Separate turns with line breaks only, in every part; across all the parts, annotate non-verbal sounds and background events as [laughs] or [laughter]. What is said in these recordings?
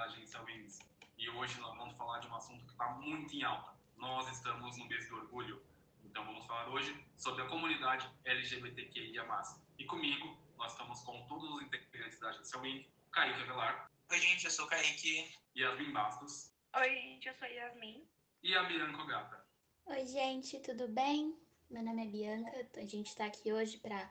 da agência Wings. E hoje nós vamos falar de um assunto que está muito em alta. Nós estamos no mês do orgulho. Então vamos falar hoje sobre a comunidade LGBTQIA+. E comigo, nós estamos com todos os integrantes da agência Wing, Kaique Avelar.
Oi, gente, eu sou o Kaique.
Yasmin Bastos.
Oi, gente, eu sou Yasmin.
E a Bianca Gata.
Oi, gente, tudo bem? Meu nome é Bianca. A gente está aqui hoje para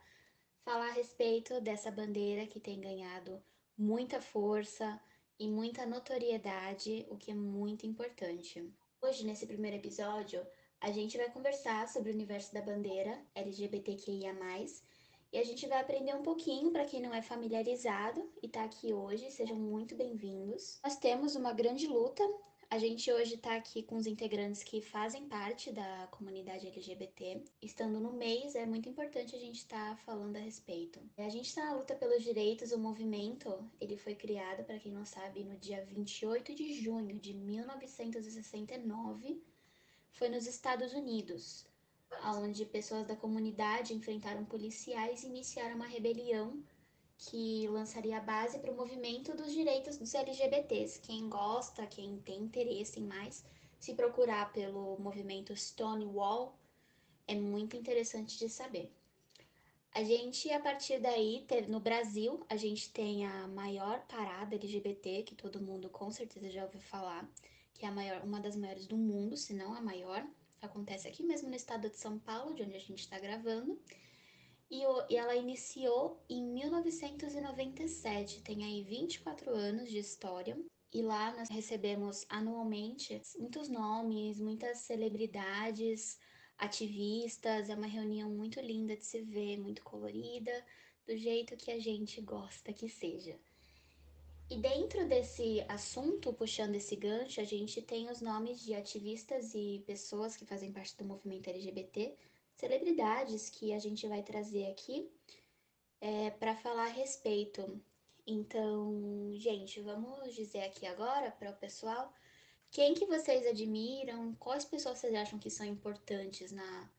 falar a respeito dessa bandeira que tem ganhado muita força e muita notoriedade, o que é muito importante. Hoje, nesse primeiro episódio, a gente vai conversar sobre o universo da bandeira LGBTQIA+, e a gente vai aprender um pouquinho para quem não é familiarizado e está aqui hoje, sejam muito bem-vindos. Nós temos uma grande luta a gente hoje está aqui com os integrantes que fazem parte da comunidade LGBT. Estando no mês, é muito importante a gente estar tá falando a respeito. A gente está na luta pelos direitos, o movimento, ele foi criado, para quem não sabe, no dia 28 de junho de 1969, foi nos Estados Unidos, onde pessoas da comunidade enfrentaram policiais e iniciaram uma rebelião que lançaria a base para o movimento dos direitos dos LGBTs. Quem gosta, quem tem interesse em mais, se procurar pelo movimento Stonewall, é muito interessante de saber. A gente, a partir daí, no Brasil, a gente tem a maior parada LGBT, que todo mundo com certeza já ouviu falar, que é maior, uma das maiores do mundo, se não a maior. Acontece aqui mesmo no estado de São Paulo, de onde a gente está gravando e, e ela iniciou em 1997, tem aí 24 anos de história. E lá nós recebemos anualmente muitos nomes, muitas celebridades, ativistas. É uma reunião muito linda de se ver, muito colorida, do jeito que a gente gosta que seja. E dentro desse assunto, puxando esse gancho, a gente tem os nomes de ativistas e pessoas que fazem parte do movimento LGBT celebridades que a gente vai trazer aqui é, para falar a respeito. Então, gente, vamos dizer aqui agora para o pessoal quem que vocês admiram, quais pessoas vocês acham que são importantes na,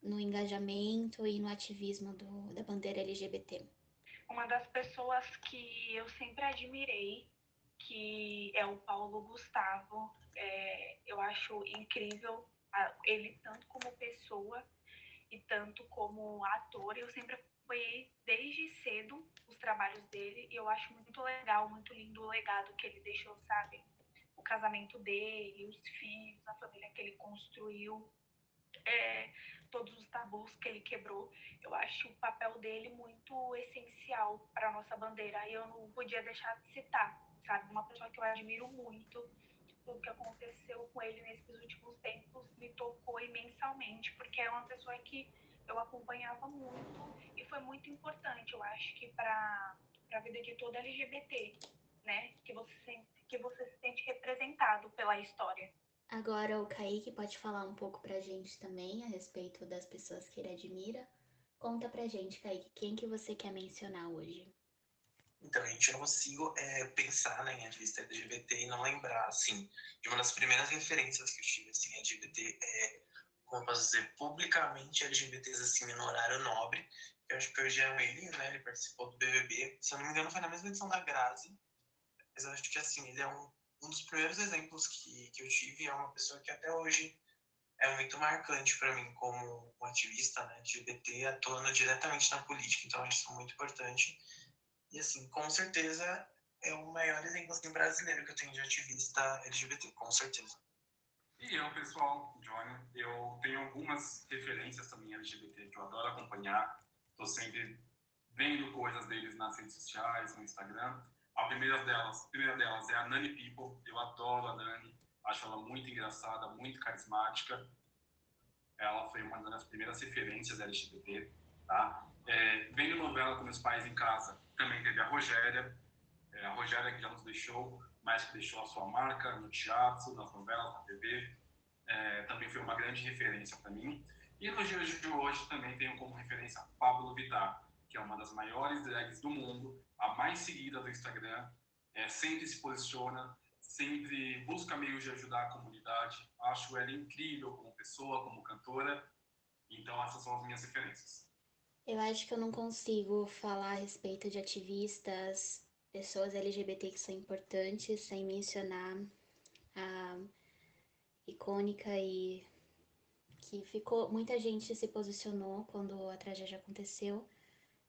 no engajamento e no ativismo do, da bandeira LGBT?
Uma das pessoas que eu sempre admirei, que é o Paulo Gustavo, é, eu acho incrível ele tanto como pessoa e tanto como ator, eu sempre acompanhei desde cedo os trabalhos dele e eu acho muito legal, muito lindo o legado que ele deixou, sabe? O casamento dele, os filhos, a família que ele construiu, é, todos os tabus que ele quebrou. Eu acho o papel dele muito essencial para a nossa bandeira e eu não podia deixar de citar, sabe? Uma pessoa que eu admiro muito tudo que aconteceu com ele nesses últimos tempos me tocou imensamente, porque é uma pessoa que eu acompanhava muito e foi muito importante, eu acho que para a vida de toda LGBT, né? Que você, sente, que você se sente representado pela história.
Agora o Kaique pode falar um pouco pra gente também a respeito das pessoas que ele admira. Conta pra gente, Kaique, quem que você quer mencionar hoje?
Então, a gente não consigo é, pensar né, em ativista LGBT e não lembrar, assim, de uma das primeiras referências que eu tive, assim, LGBT, é, como posso dizer, publicamente LGBTs, assim, no horário nobre, que eu acho que hoje é o ele, né, ele participou do BBB, se eu não me engano foi na mesma edição da Grazi, mas eu acho que, assim, ele é um, um dos primeiros exemplos que, que eu tive, é uma pessoa que até hoje é muito marcante para mim como um ativista né, LGBT, atuando diretamente na política, então acho isso muito importante. E, assim, com certeza é o maior exemplo assim, brasileiro que eu tenho de ativista LGBT, com certeza.
E eu, pessoal, Johnny, eu tenho algumas referências também LGBT que eu adoro acompanhar. Estou sempre vendo coisas deles nas redes sociais, no Instagram. A primeira delas, a primeira delas é a Nani People. Eu adoro a Nani. Acho ela muito engraçada, muito carismática. Ela foi uma das primeiras referências LGBT, tá? É, vendo novela com meus pais em casa, também teve a Rogéria, é, a Rogéria que já nos deixou, mas que deixou a sua marca no teatro, nas novelas, na TV. É, também foi uma grande referência para mim. E nos dias de hoje também tenho como referência Pablo Vittar, que é uma das maiores drags do mundo, a mais seguida do Instagram, é, sempre se posiciona, sempre busca meios de ajudar a comunidade. Acho ela incrível como pessoa, como cantora. Então essas são as minhas referências.
Eu acho que eu não consigo falar a respeito de ativistas pessoas LGBT que são importantes, sem mencionar a icônica e que ficou. Muita gente se posicionou quando a tragédia aconteceu.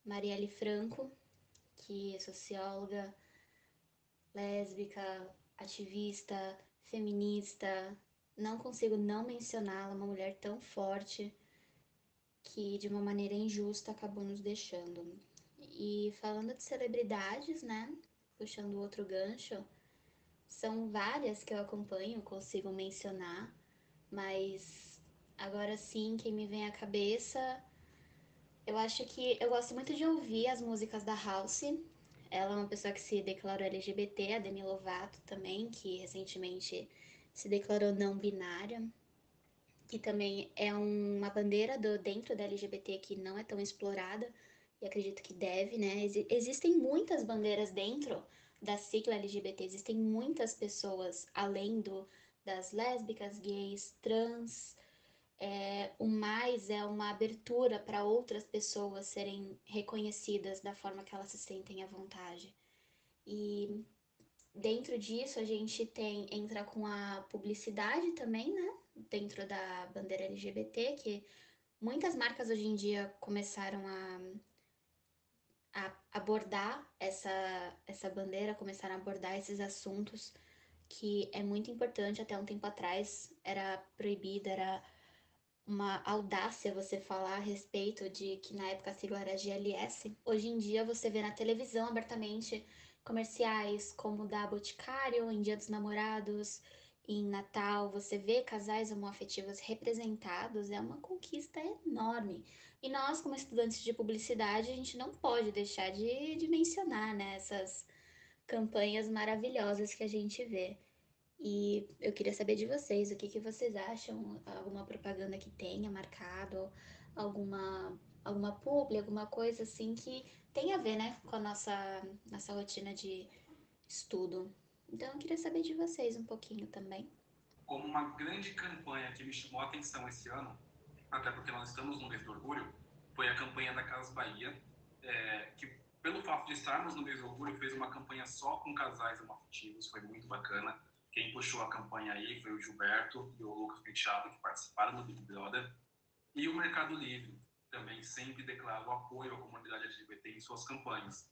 Marielle Franco, que é socióloga, lésbica, ativista, feminista. Não consigo não mencioná-la, uma mulher tão forte que de uma maneira injusta acabou nos deixando. E falando de celebridades, né? Puxando outro gancho, são várias que eu acompanho, consigo mencionar, mas agora sim, quem me vem à cabeça, eu acho que eu gosto muito de ouvir as músicas da House. Ela é uma pessoa que se declarou LGBT, a Demi Lovato também, que recentemente se declarou não binária, que também é uma bandeira do, dentro da LGBT que não é tão explorada e acredito que deve, né? Ex existem muitas bandeiras dentro da sigla LGBT, existem muitas pessoas além do, das lésbicas, gays, trans. É, o mais é uma abertura para outras pessoas serem reconhecidas da forma que elas se sentem à vontade. E dentro disso a gente tem entra com a publicidade também, né? Dentro da bandeira LGBT, que muitas marcas hoje em dia começaram a a abordar essa, essa bandeira, começaram a abordar esses assuntos que é muito importante. Até um tempo atrás era proibido, era uma audácia você falar a respeito de que na época a sigla era GLS. Hoje em dia você vê na televisão abertamente comerciais como da Boticário, em Dia dos Namorados, em Natal, você vê casais homoafetivos representados, é uma conquista enorme. E nós, como estudantes de publicidade, a gente não pode deixar de, de mencionar né, essas campanhas maravilhosas que a gente vê. E eu queria saber de vocês, o que, que vocês acham? Alguma propaganda que tenha marcado, alguma, alguma publi, alguma coisa assim que tem a ver né, com a nossa, nossa rotina de estudo. Então eu queria saber de vocês um pouquinho também.
Como uma grande campanha que me chamou a atenção esse ano, até porque nós estamos no mês do orgulho, foi a campanha da Casa Bahia, é, que pelo fato de estarmos no mês do orgulho, fez uma campanha só com casais homoafetivos, foi muito bacana. Quem puxou a campanha aí foi o Gilberto e o Lucas Penteado, que participaram do Big Brother. E o Mercado Livre também sempre declara o apoio à comunidade LGBT em suas campanhas.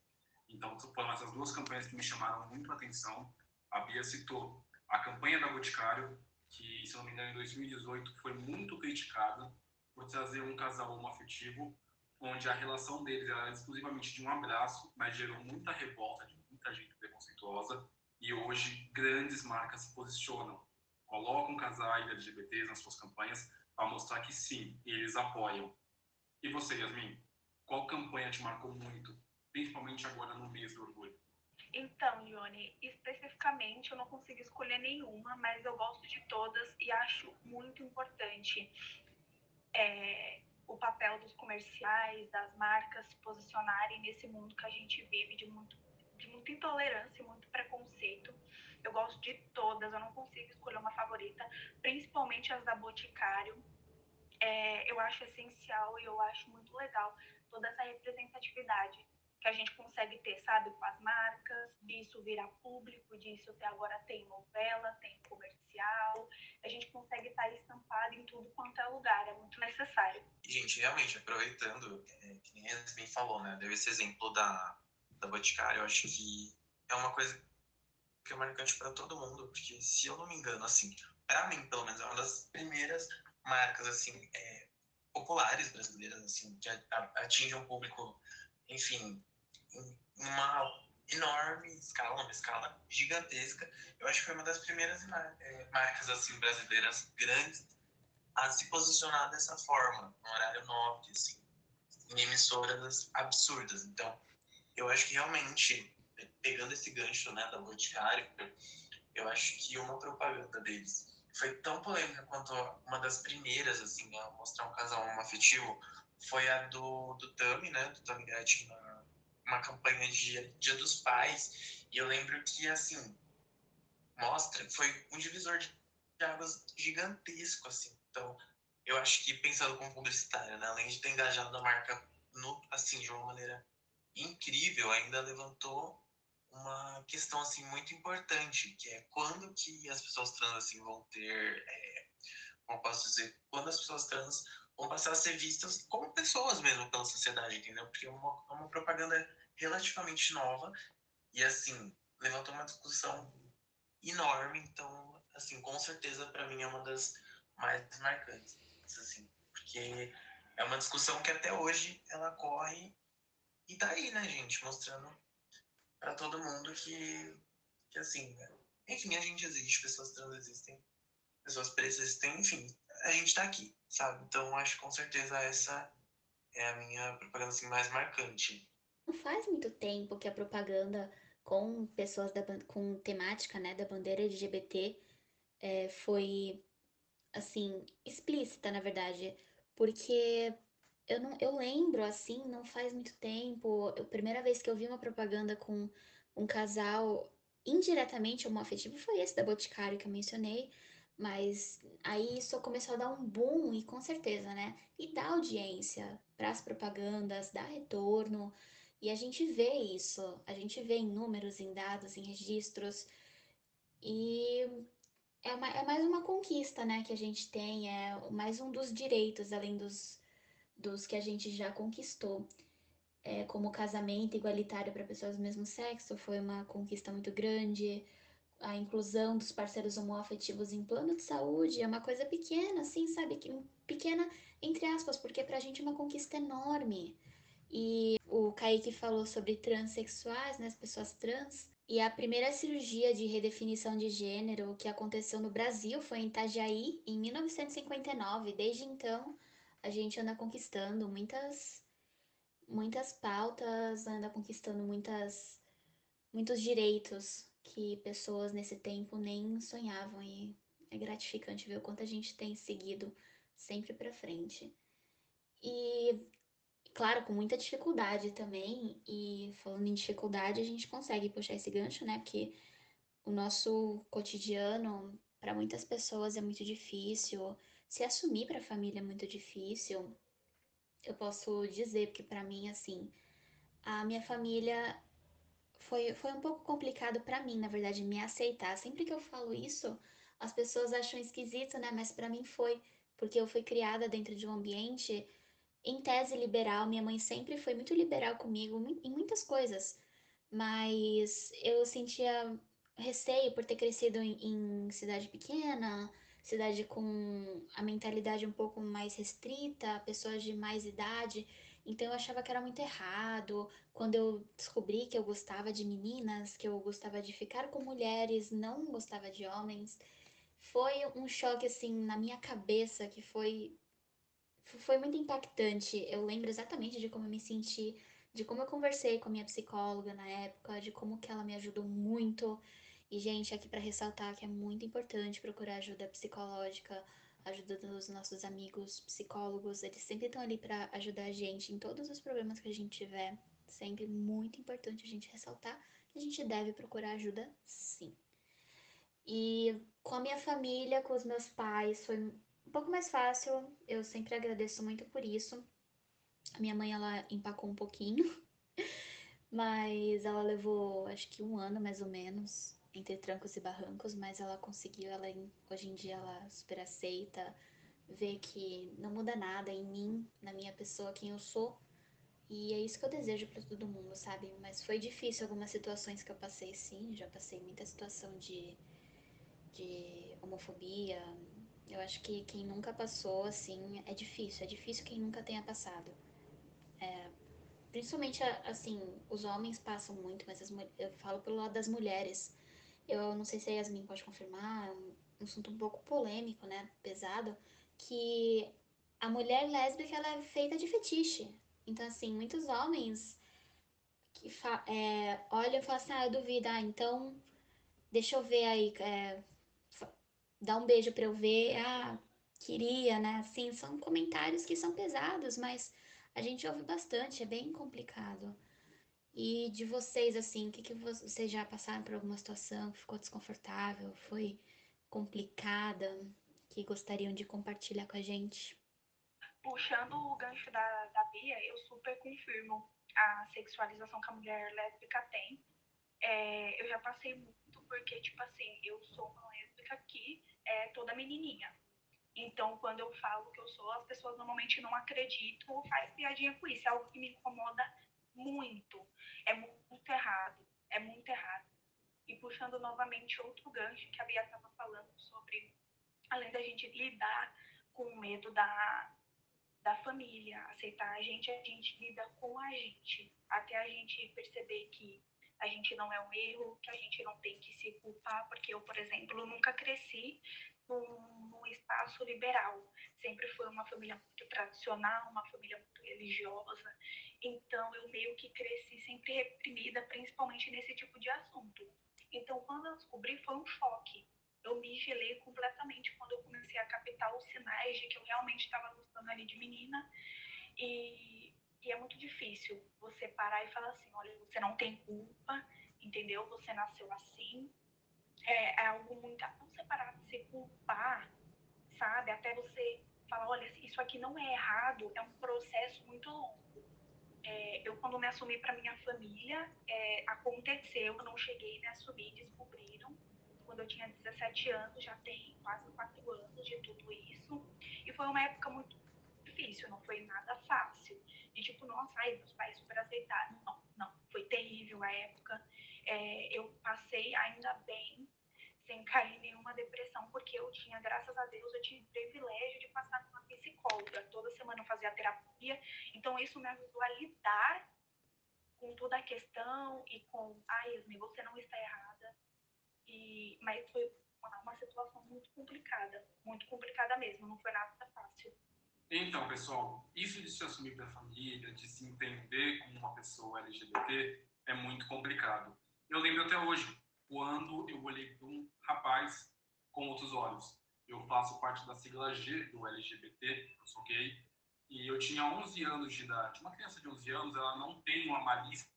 Então, foram essas duas campanhas que me chamaram muito a atenção. A Bia citou a campanha da Boticário, que, se não me engano, em 2018 foi muito criticada por trazer um casal homoafetivo, onde a relação deles era exclusivamente de um abraço, mas gerou muita revolta de muita gente preconceituosa. E hoje grandes marcas se posicionam, colocam casais LGBTs nas suas campanhas para mostrar que sim, eles apoiam. E você, Yasmin, qual campanha te marcou muito, principalmente agora no mês do orgulho?
Então, Johnny, especificamente eu não consigo escolher nenhuma, mas eu gosto de todas e acho muito importante é, o papel dos comerciais, das marcas se posicionarem nesse mundo que a gente vive de, muito, de muita intolerância e muito preconceito. Eu gosto de todas, eu não consigo escolher uma favorita, principalmente as da Boticário. É, eu acho essencial e eu acho muito legal toda essa representatividade que a gente consegue ter, sabe, com as marcas, disso virar público, disso até agora tem novela, tem comercial, a gente consegue estar estampado em tudo quanto é lugar, é muito necessário.
Gente, realmente, aproveitando, é, que nem a Yasmin falou, né, deu esse exemplo da, da Boticário, eu acho que é uma coisa que é marcante para todo mundo, porque se eu não me engano, assim, para mim, pelo menos, é uma das primeiras marcas, assim, é, populares brasileiras, assim, que atingem um público, enfim, uma enorme escala, uma escala gigantesca. Eu acho que foi uma das primeiras é, marcas assim brasileiras grandes a se posicionar dessa forma, no horário nobre, assim, em emissoras absurdas. Então, eu acho que realmente, pegando esse gancho né, da Boticário, eu acho que uma propaganda deles foi tão polêmica quanto uma das primeiras assim, a mostrar um casal afetivo foi a do, do Tami, né, do Tami Gretchen na uma campanha de Dia dos Pais, e eu lembro que, assim, mostra, foi um divisor de águas gigantesco, assim. Então, eu acho que pensando como publicitária, né, além de ter engajado a marca no, assim, de uma maneira incrível, ainda levantou uma questão assim muito importante, que é quando que as pessoas trans assim vão ter, é, como posso dizer, quando as pessoas trans vão passar a ser vistas como pessoas mesmo pela sociedade, entendeu? Porque é uma, é uma propaganda relativamente nova e assim levantou uma discussão enorme, então assim com certeza para mim é uma das mais marcantes, assim, porque é uma discussão que até hoje ela corre e tá aí, né, gente, mostrando para todo mundo que, que assim, né? enfim, a gente existe, pessoas trans existem, pessoas pretas existem, enfim, a gente tá aqui, sabe? Então acho que com certeza essa é a minha propaganda assim, mais marcante.
Não faz muito tempo que a propaganda com pessoas da, com temática né, da bandeira LGBT é, foi assim explícita, na verdade, porque eu não eu lembro assim, não faz muito tempo, a primeira vez que eu vi uma propaganda com um casal indiretamente homoafetivo foi esse da Boticário que eu mencionei, mas aí isso começou a dar um boom e com certeza, né? E dá audiência para as propagandas, dá retorno. E a gente vê isso, a gente vê em números, em dados, em registros. E é, uma, é mais uma conquista, né, que a gente tem, é mais um dos direitos, além dos, dos que a gente já conquistou. É, como casamento igualitário para pessoas do mesmo sexo foi uma conquista muito grande a inclusão dos parceiros homoafetivos em plano de saúde é uma coisa pequena, assim, sabe? Pequena, entre aspas, porque pra gente é uma conquista enorme. E o Kaique falou sobre transexuais, né, as pessoas trans. E a primeira cirurgia de redefinição de gênero que aconteceu no Brasil foi em Itajaí, em 1959. Desde então, a gente anda conquistando muitas muitas pautas, anda conquistando muitas muitos direitos que pessoas nesse tempo nem sonhavam e é gratificante ver o quanto a gente tem seguido sempre para frente. E claro, com muita dificuldade também, e falando em dificuldade, a gente consegue puxar esse gancho, né? Porque o nosso cotidiano para muitas pessoas é muito difícil, se assumir para a família é muito difícil. Eu posso dizer porque para mim assim, a minha família foi, foi um pouco complicado para mim, na verdade, me aceitar. Sempre que eu falo isso, as pessoas acham esquisito, né? Mas para mim foi, porque eu fui criada dentro de um ambiente em tese liberal. Minha mãe sempre foi muito liberal comigo em muitas coisas, mas eu sentia receio por ter crescido em, em cidade pequena, cidade com a mentalidade um pouco mais restrita, pessoas de mais idade. Então eu achava que era muito errado. Quando eu descobri que eu gostava de meninas, que eu gostava de ficar com mulheres, não gostava de homens, foi um choque assim na minha cabeça que foi foi muito impactante. Eu lembro exatamente de como eu me senti, de como eu conversei com a minha psicóloga na época, de como que ela me ajudou muito. E gente, aqui para ressaltar que é muito importante procurar ajuda psicológica ajuda dos nossos amigos psicólogos, eles sempre estão ali para ajudar a gente em todos os problemas que a gente tiver. Sempre muito importante a gente ressaltar que a gente deve procurar ajuda sim. E com a minha família, com os meus pais, foi um pouco mais fácil. Eu sempre agradeço muito por isso. A minha mãe, ela empacou um pouquinho, [laughs] mas ela levou acho que um ano mais ou menos entre trancos e barrancos, mas ela conseguiu, ela hoje em dia ela super aceita, vê que não muda nada em mim, na minha pessoa, quem eu sou. E é isso que eu desejo para todo mundo, sabe? Mas foi difícil algumas situações que eu passei, sim. Já passei muita situação de, de homofobia. Eu acho que quem nunca passou, assim, é difícil. É difícil quem nunca tenha passado. É, principalmente, assim, os homens passam muito, mas as, eu falo pelo lado das mulheres. Eu não sei se a Yasmin pode confirmar, é um assunto um pouco polêmico, né? Pesado, que a mulher lésbica ela é feita de fetiche. Então, assim, muitos homens que é, olham e falam assim, ah, eu duvido, ah, então deixa eu ver aí, é, dá um beijo pra eu ver, ah, queria, né? Assim, são comentários que são pesados, mas a gente ouve bastante, é bem complicado. E de vocês, assim, o que, que vocês já passaram por alguma situação que ficou desconfortável, foi complicada, que gostariam de compartilhar com a gente?
Puxando o gancho da, da Bia, eu super confirmo a sexualização que a mulher lésbica tem. é, eu já passei muito, porque, tipo assim, eu sou uma lésbica que é toda menininha. Então, quando eu falo que eu sou, as pessoas normalmente não acreditam ou fazem piadinha com isso. É algo que me incomoda muito. É muito errado. É muito errado. E puxando novamente outro gancho que a Bia estava falando sobre, além da gente lidar com o medo da, da família aceitar a gente, a gente lida com a gente. Até a gente perceber que a gente não é um erro, que a gente não tem que se culpar, porque eu, por exemplo, nunca cresci num, espaço liberal. Sempre foi uma família muito tradicional, uma família muito religiosa. Então, eu meio que cresci sempre reprimida, principalmente nesse tipo de assunto. Então, quando eu descobri, foi um choque. Eu me gelei completamente quando eu comecei a captar os sinais de que eu realmente estava gostando ali de menina. E, e é muito difícil você parar e falar assim: olha, você não tem culpa, entendeu? Você nasceu assim, é, é algo muito. Não separar de se culpar, sabe? Até você falar, olha, isso aqui não é errado, é um processo muito longo. É, eu, quando me assumi para minha família, é, aconteceu, eu não cheguei me assumir, descobriram. Quando eu tinha 17 anos, já tem quase 4 anos de tudo isso. E foi uma época muito difícil, não foi nada fácil. De tipo, nossa, ai, meus pais super aceitaram. Não, não, foi terrível a época. É, eu passei ainda bem sem cair em nenhuma depressão, porque eu tinha, graças a Deus, eu tinha o privilégio de passar com uma psicóloga. Toda semana eu fazia terapia, então isso me ajudou a lidar com toda a questão e com, ah, Esme, você não está errada. E, mas foi uma situação muito complicada, muito complicada mesmo, não foi nada fácil.
Então, pessoal, isso de se assumir para a família, de se entender como uma pessoa LGBT, é muito complicado. Eu lembro até hoje, quando eu olhei para um rapaz com outros olhos. Eu faço parte da sigla G do LGBT, eu sou gay, e eu tinha 11 anos de idade. Uma criança de 11 anos, ela não tem uma malícia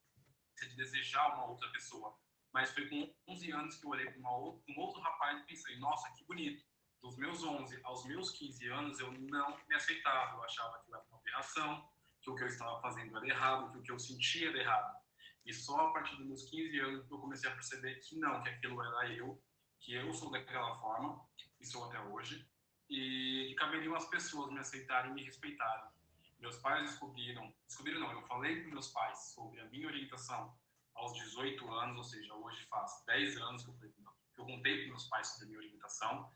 de desejar uma outra pessoa. Mas foi com 11 anos que eu olhei para um outro rapaz e pensei, nossa, que bonito. Dos meus 11 aos meus 15 anos, eu não me aceitava. Eu achava que era uma aberração, que o que eu estava fazendo era errado, que o que eu sentia era errado. E só a partir dos meus 15 anos eu comecei a perceber que não, que aquilo era eu, que eu sou daquela forma, e sou até hoje, e que caberiam as pessoas me aceitarem e me respeitarem. Meus pais descobriram, descobriram não, eu falei com meus pais sobre a minha orientação aos 18 anos, ou seja, hoje faz 10 anos que eu, falei, que eu contei com meus pais sobre a minha orientação,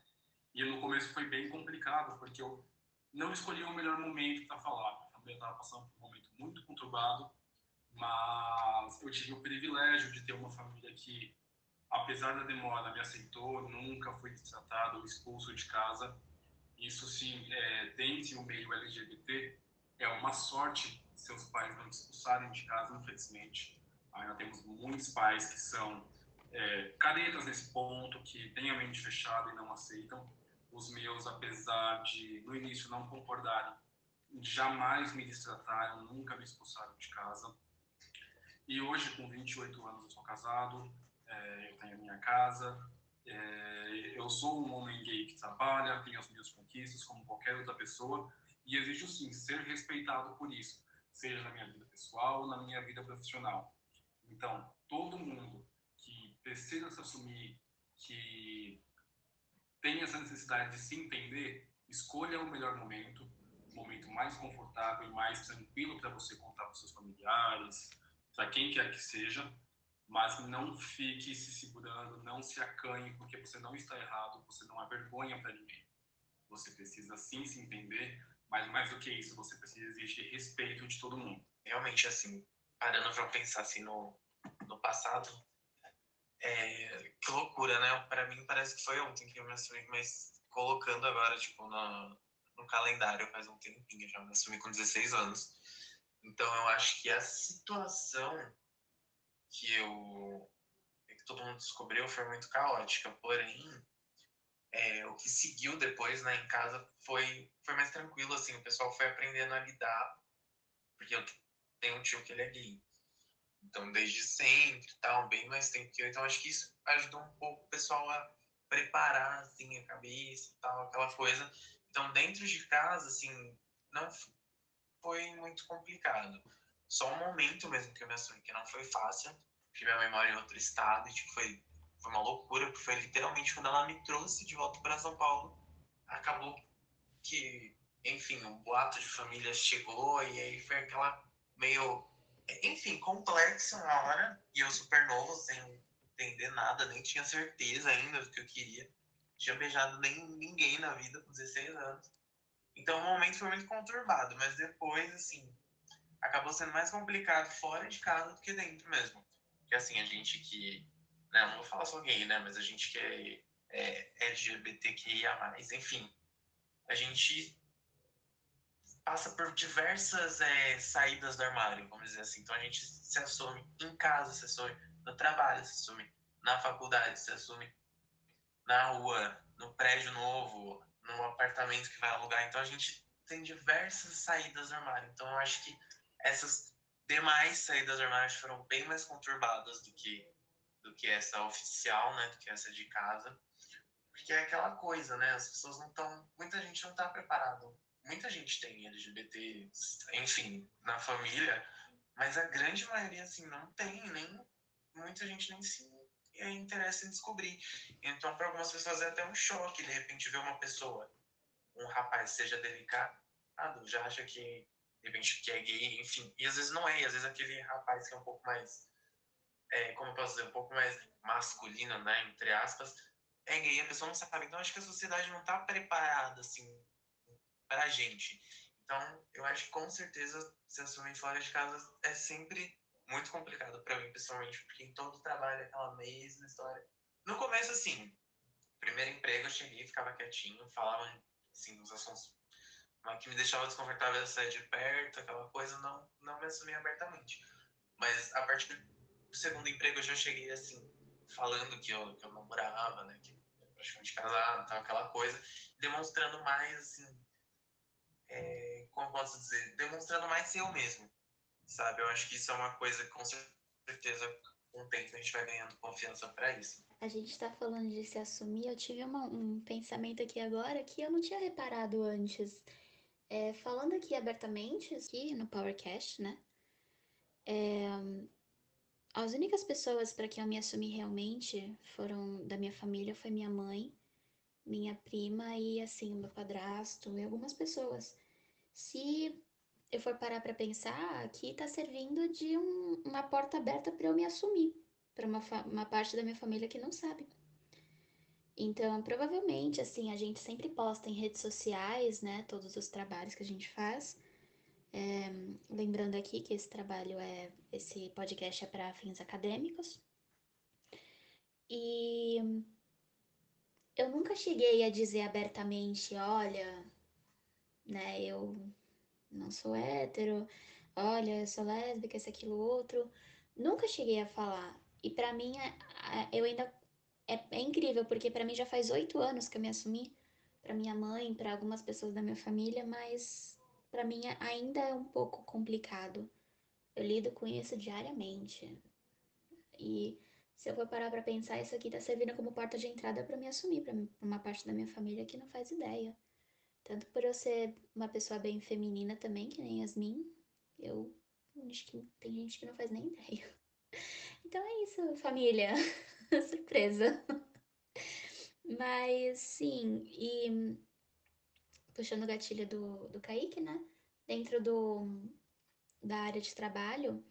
e no começo foi bem complicado, porque eu não escolhi o melhor momento para falar. A família estava passando por um momento muito conturbado, mas eu tive o privilégio de ter uma família que, apesar da demora, me aceitou, nunca fui tratado ou expulso de casa. Isso, sim, é, dentro do meio LGBT, é uma sorte seus pais não te expulsarem de casa, infelizmente. Ainda temos muitos pais que são é, caretas nesse ponto, que têm a mente fechada e não aceitam. Os meus, apesar de no início não concordarem, jamais me destrataram, nunca me expulsaram de casa. E hoje, com 28 anos, eu sou casado, é, eu tenho a minha casa, é, eu sou um homem gay que trabalha, tenho as minhas conquistas como qualquer outra pessoa, e exijo sim ser respeitado por isso, seja na minha vida pessoal ou na minha vida profissional. Então, todo mundo que precisa se assumir, que tem essa necessidade de se entender, escolha o melhor momento, o momento mais confortável e mais tranquilo para você contar com seus familiares, para quem quer que seja, mas não fique se segurando, não se acanhe, porque você não está errado, você não é vergonha para ninguém. Você precisa sim se entender, mas mais do que isso, você precisa exigir respeito de todo mundo.
Realmente, assim, parando para pensar assim no, no passado, é, que loucura, né? Para mim parece que foi ontem que eu me assumi, mas colocando agora, tipo, no, no calendário, faz um tempinho já, me assumi com 16 anos. Então eu acho que a situação que eu que todo mundo descobriu foi muito caótica, porém é, o que seguiu depois né, em casa foi, foi mais tranquilo, assim, o pessoal foi aprendendo a lidar, porque eu tenho um tio que ele é gay. Então, desde sempre, tal, bem mais tempo que eu. Então, acho que isso ajudou um pouco o pessoal a preparar, assim, a cabeça e tal, aquela coisa. Então, dentro de casa, assim, não foi muito complicado. Só um momento mesmo que eu me assumi, que não foi fácil, porque minha mãe mora em outro estado e tipo, foi, foi uma loucura, porque foi literalmente quando ela me trouxe de volta para São Paulo, acabou que, enfim, um boato de família chegou e aí foi aquela meio, enfim, complexa uma hora, e eu super novo, sem entender nada, nem tinha certeza ainda do que eu queria. Tinha beijado nem ninguém na vida com 16 anos. Então o momento foi muito conturbado, mas depois, assim, acabou sendo mais complicado fora de casa do que dentro mesmo. Porque assim, a gente que. Né, não vou falar só gay, né? Mas a gente que é, é LGBTQIA, enfim. A gente passa por diversas é, saídas do armário, vamos dizer assim. Então a gente se assume em casa, se assume no trabalho, se assume na faculdade, se assume na rua, no prédio novo, no apartamento que vai alugar. Então a gente tem diversas saídas do armário. Então eu acho que essas demais saídas do armário foram bem mais conturbadas do que do que essa oficial, né, do que essa de casa. Porque é aquela coisa, né? As pessoas não estão, muita gente não está preparada. Muita gente tem LGBT, enfim, na família, mas a grande maioria assim não tem, nem muita gente nem se interessa em descobrir. Então, para algumas pessoas é até um choque, de repente, ver uma pessoa, um rapaz, seja delicado, já acha que, de repente, que é gay, enfim. E às vezes não é, e às vezes aquele rapaz que é um pouco mais, é, como eu posso dizer, um pouco mais masculino, né, entre aspas, é gay, a pessoa não sabe. Então, acho que a sociedade não está preparada, assim, para a gente. Então, eu acho que com certeza se assumir fora de casa é sempre muito complicado para mim, pessoalmente, porque em todo trabalho é aquela mesma história. No começo, assim, primeiro emprego eu cheguei, ficava quietinho, falava, assim, dos assuntos que me deixava desconfortável sair de perto, aquela coisa, não, não me assumi abertamente. Mas a partir do segundo emprego eu já cheguei, assim, falando que eu, que eu namorava, né, que eu praticamente casado, tal, aquela coisa, demonstrando mais, assim, é, como posso dizer, demonstrando mais ser eu mesmo sabe? Eu acho que isso é uma coisa que com certeza com o tempo a gente vai ganhando confiança para isso.
A gente está falando de se assumir. Eu tive uma, um pensamento aqui agora que eu não tinha reparado antes. É, falando aqui abertamente, aqui no Powercast, né? É, as únicas pessoas para quem eu me assumi realmente foram da minha família, foi minha mãe, minha prima e assim, meu padrasto e algumas pessoas. Se eu for parar para pensar, aqui está servindo de um, uma porta aberta para eu me assumir para uma, uma parte da minha família que não sabe. Então, provavelmente, assim, a gente sempre posta em redes sociais, né, todos os trabalhos que a gente faz. É, lembrando aqui que esse trabalho é, esse podcast é para fins acadêmicos. E eu nunca cheguei a dizer abertamente, olha, né, eu não sou hétero, olha, eu sou lésbica, esse, aquilo, outro. Nunca cheguei a falar. E para mim, é, eu ainda. É, é incrível, porque para mim já faz oito anos que eu me assumi. para minha mãe, para algumas pessoas da minha família, mas para mim ainda é um pouco complicado. Eu lido com isso diariamente. E se eu for parar para pensar, isso aqui tá servindo como porta de entrada para me assumir para uma parte da minha família que não faz ideia. Tanto por eu ser uma pessoa bem feminina também, que nem Yasmin, eu acho que tem gente que não faz nem ideia. [laughs] Então é isso, família. [laughs] Surpresa. Mas sim, e puxando o gatilho do, do Kaique, né? Dentro do, da área de trabalho,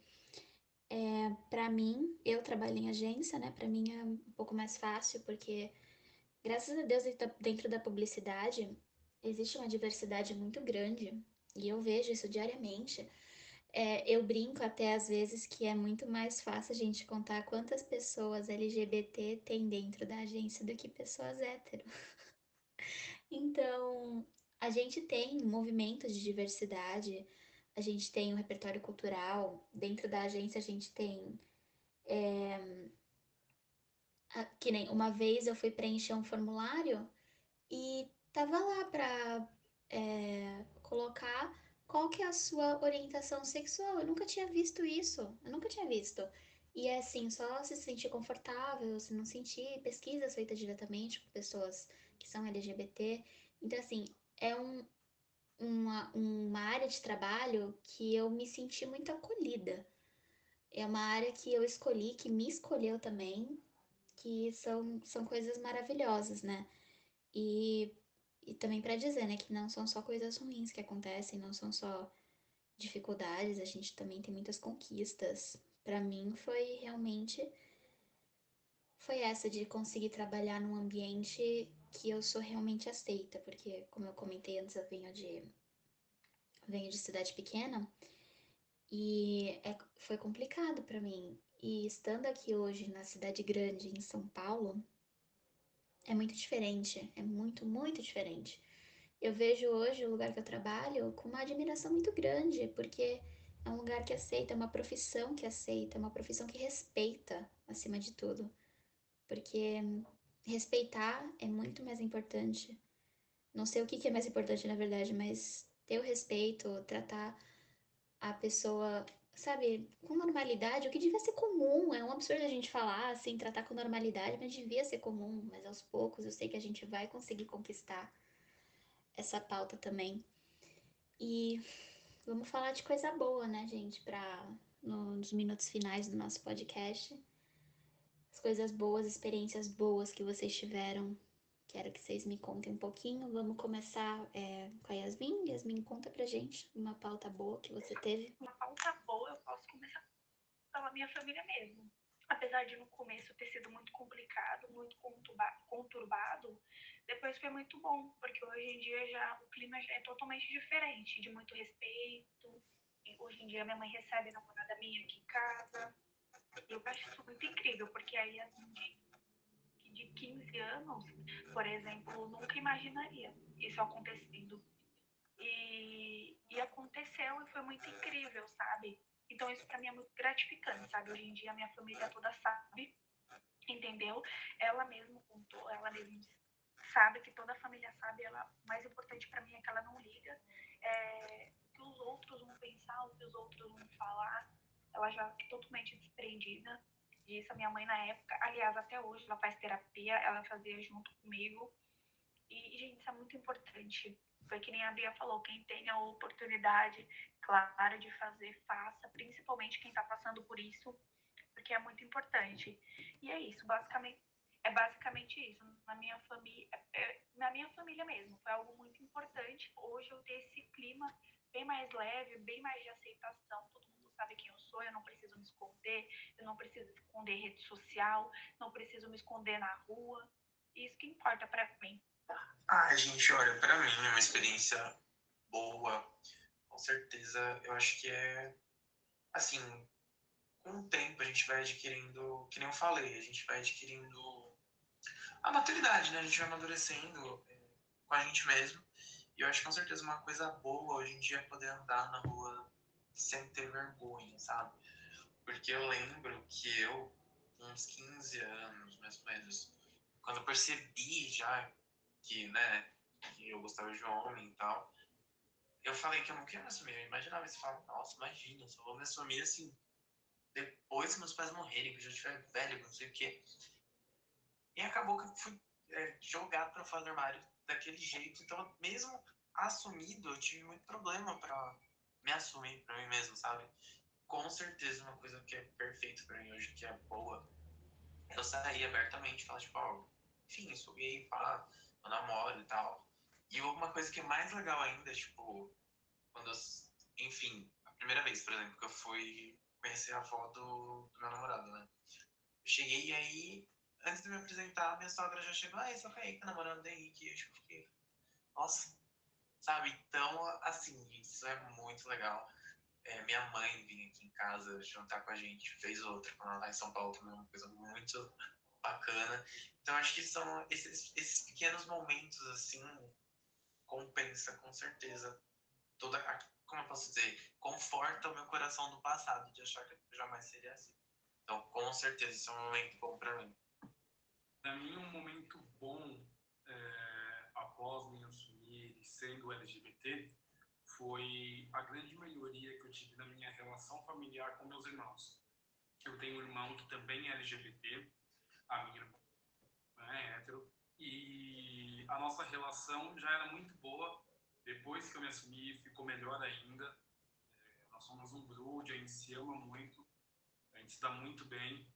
é, para mim, eu trabalho em agência, né? Para mim é um pouco mais fácil, porque graças a Deus dentro da publicidade existe uma diversidade muito grande e eu vejo isso diariamente. É, eu brinco até às vezes que é muito mais fácil a gente contar quantas pessoas LGBT tem dentro da agência do que pessoas hétero. [laughs] então, a gente tem movimentos de diversidade, a gente tem um repertório cultural, dentro da agência a gente tem. É, que nem uma vez eu fui preencher um formulário e tava lá para é, colocar qual que é a sua orientação sexual. Eu nunca tinha visto isso, eu nunca tinha visto. E é assim, só se sentir confortável, se não sentir pesquisas feitas diretamente com pessoas que são LGBT. Então, assim, é um, uma, uma área de trabalho que eu me senti muito acolhida. é uma área que eu escolhi, que me escolheu também, que são, são coisas maravilhosas, né? E, e também para dizer, né, que não são só coisas ruins que acontecem, não são só dificuldades, a gente também tem muitas conquistas. Para mim foi realmente foi essa de conseguir trabalhar num ambiente que eu sou realmente aceita, porque como eu comentei antes, eu venho de venho de cidade pequena e é, foi complicado para mim. E estando aqui hoje na cidade grande, em São Paulo, é muito diferente, é muito, muito diferente. Eu vejo hoje o lugar que eu trabalho com uma admiração muito grande, porque é um lugar que aceita, é uma profissão que aceita, é uma profissão que respeita acima de tudo. Porque respeitar é muito mais importante. Não sei o que é mais importante na verdade, mas ter o respeito, tratar a pessoa, sabe, com normalidade, o que devia ser comum. É um absurdo a gente falar assim, tratar com normalidade, mas devia ser comum. Mas aos poucos eu sei que a gente vai conseguir conquistar essa pauta também. E vamos falar de coisa boa, né, gente, para nos minutos finais do nosso podcast. As coisas boas, experiências boas que vocês tiveram. Quero que vocês me contem um pouquinho. Vamos começar é, com a Yasmin. Yasmin, conta pra gente uma pauta boa que você teve.
Uma pauta boa, pela minha família mesmo apesar de no começo ter sido muito complicado, muito conturbado, depois foi muito bom, porque hoje em dia já o clima já é totalmente diferente, de muito respeito. Hoje em dia minha mãe recebe namorada minha aqui em casa. Eu acho isso muito incrível, porque aí assim, de 15 anos, por exemplo, nunca imaginaria isso acontecendo. E, e aconteceu e foi muito incrível, sabe? Então isso para mim é muito gratificante, sabe? Hoje em dia a minha família toda sabe, entendeu? Ela mesmo contou, ela mesmo sabe que toda a família sabe. Ela, o mais importante para mim é que ela não liga é, que os outros vão pensar, o que os outros vão falar. Ela já é totalmente desprendida disso. A minha mãe na época, aliás até hoje, ela faz terapia, ela fazia junto comigo. E, gente, isso é muito importante foi que nem a Bia falou, quem tem a oportunidade, claro, de fazer, faça, principalmente quem está passando por isso, porque é muito importante. E é isso, basicamente, é basicamente isso. Na minha família, é, na minha família mesmo, foi algo muito importante. Hoje eu ter esse clima bem mais leve, bem mais de aceitação. Todo mundo sabe quem eu sou, eu não preciso me esconder, eu não preciso esconder rede social, não preciso me esconder na rua. Isso que importa para mim.
Ah, gente, olha, para mim é uma experiência boa. Com certeza, eu acho que é assim, com o tempo a gente vai adquirindo, que nem eu falei, a gente vai adquirindo a maturidade, né? A gente vai amadurecendo é, com a gente mesmo. E eu acho que com certeza uma coisa boa hoje em dia é poder andar na rua sem ter vergonha, sabe? Porque eu lembro que eu, uns 15 anos, mais ou menos, quando eu percebi já que, né, que eu gostava de homem e tal, eu falei que eu não queria me assumir. Eu imaginava isso, falava, nossa, imagina, eu só vou me assumir assim, depois que meus pais morrerem, que eu já estiver velho, não sei o quê. E acabou que eu fui é, jogado para fora do armário daquele jeito. Então, mesmo assumido, eu tive muito problema para me assumir para mim mesmo, sabe? Com certeza, uma coisa que é perfeita para mim hoje, que é boa, eu sair abertamente e falar, tipo, ó, oh, enfim, eu sou gay, pá, eu namoro e tal. E uma coisa que é mais legal ainda, tipo, quando eu, enfim, a primeira vez, por exemplo, que eu fui conhecer a avó do, do meu namorado, né? Eu cheguei e aí, antes de me apresentar, minha sogra já chegou, ah, esse é o tá namorando do Henrique. Eu tipo, fiquei, nossa, sabe? Então, assim, isso é muito legal. É, minha mãe vinha aqui em casa jantar com a gente, fez outra quando ela tá em São Paulo também, uma coisa muito bacana. Então acho que são esses, esses pequenos momentos assim compensa com certeza toda a, como eu posso dizer, conforta o meu coração do passado de achar que jamais seria assim. Então com certeza isso é um momento bom para mim.
Para mim um momento bom é, após me assumir sendo LGBT foi a grande melhoria que eu tive na minha relação familiar com meus irmãos. Eu tenho um irmão que também é LGBT, a minha irmã é hétero, e a nossa relação já era muito boa. Depois que eu me assumi, ficou melhor ainda. É, nós somos um grupo, a gente se ama muito. gente se dá muito bem.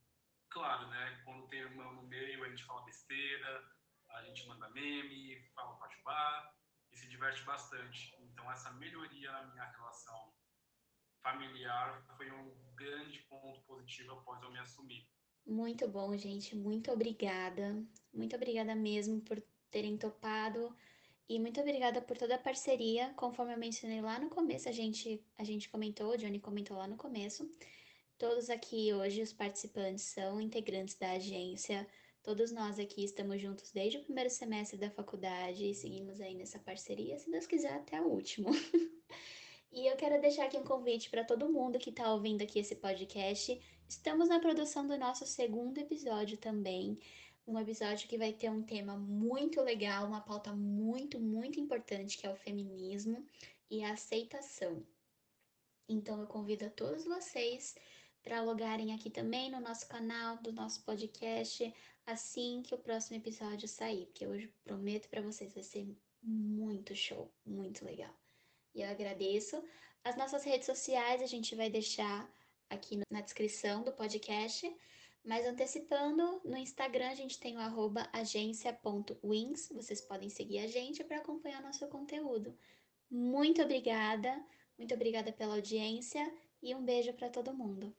Claro, né? Quando tem irmão no meio, a gente fala besteira, a gente manda meme, fala pajubá e se diverte bastante. Então, essa melhoria na minha relação familiar foi um grande ponto positivo após eu me assumir.
Muito bom, gente. Muito obrigada. Muito obrigada mesmo por terem topado e muito obrigada por toda a parceria. Conforme eu mencionei lá no começo, a gente a gente comentou, o Johnny comentou lá no começo. Todos aqui hoje os participantes são integrantes da agência. Todos nós aqui estamos juntos desde o primeiro semestre da faculdade e seguimos aí nessa parceria, se Deus quiser, até o último. [laughs] e eu quero deixar aqui um convite para todo mundo que está ouvindo aqui esse podcast. Estamos na produção do nosso segundo episódio também. Um episódio que vai ter um tema muito legal, uma pauta muito, muito importante, que é o feminismo e a aceitação. Então eu convido a todos vocês para logarem aqui também no nosso canal, do nosso podcast, assim que o próximo episódio sair, porque hoje prometo para vocês vai ser muito show, muito legal. E eu agradeço. As nossas redes sociais a gente vai deixar aqui na descrição do podcast. Mas antecipando, no Instagram a gente tem o arroba. Vocês podem seguir a gente para acompanhar nosso conteúdo. Muito obrigada, muito obrigada pela audiência e um beijo para todo mundo.